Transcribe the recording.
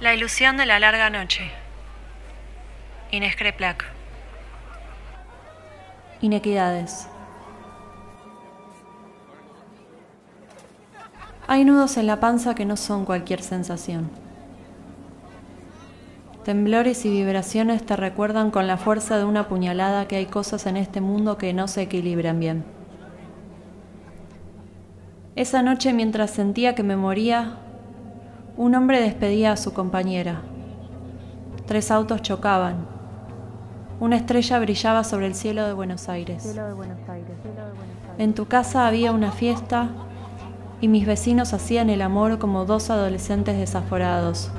La ilusión de la larga noche. Inés Creplac. Inequidades. Hay nudos en la panza que no son cualquier sensación. Temblores y vibraciones te recuerdan con la fuerza de una puñalada que hay cosas en este mundo que no se equilibran bien. Esa noche mientras sentía que me moría, un hombre despedía a su compañera. Tres autos chocaban. Una estrella brillaba sobre el cielo de Buenos Aires. En tu casa había una fiesta y mis vecinos hacían el amor como dos adolescentes desaforados.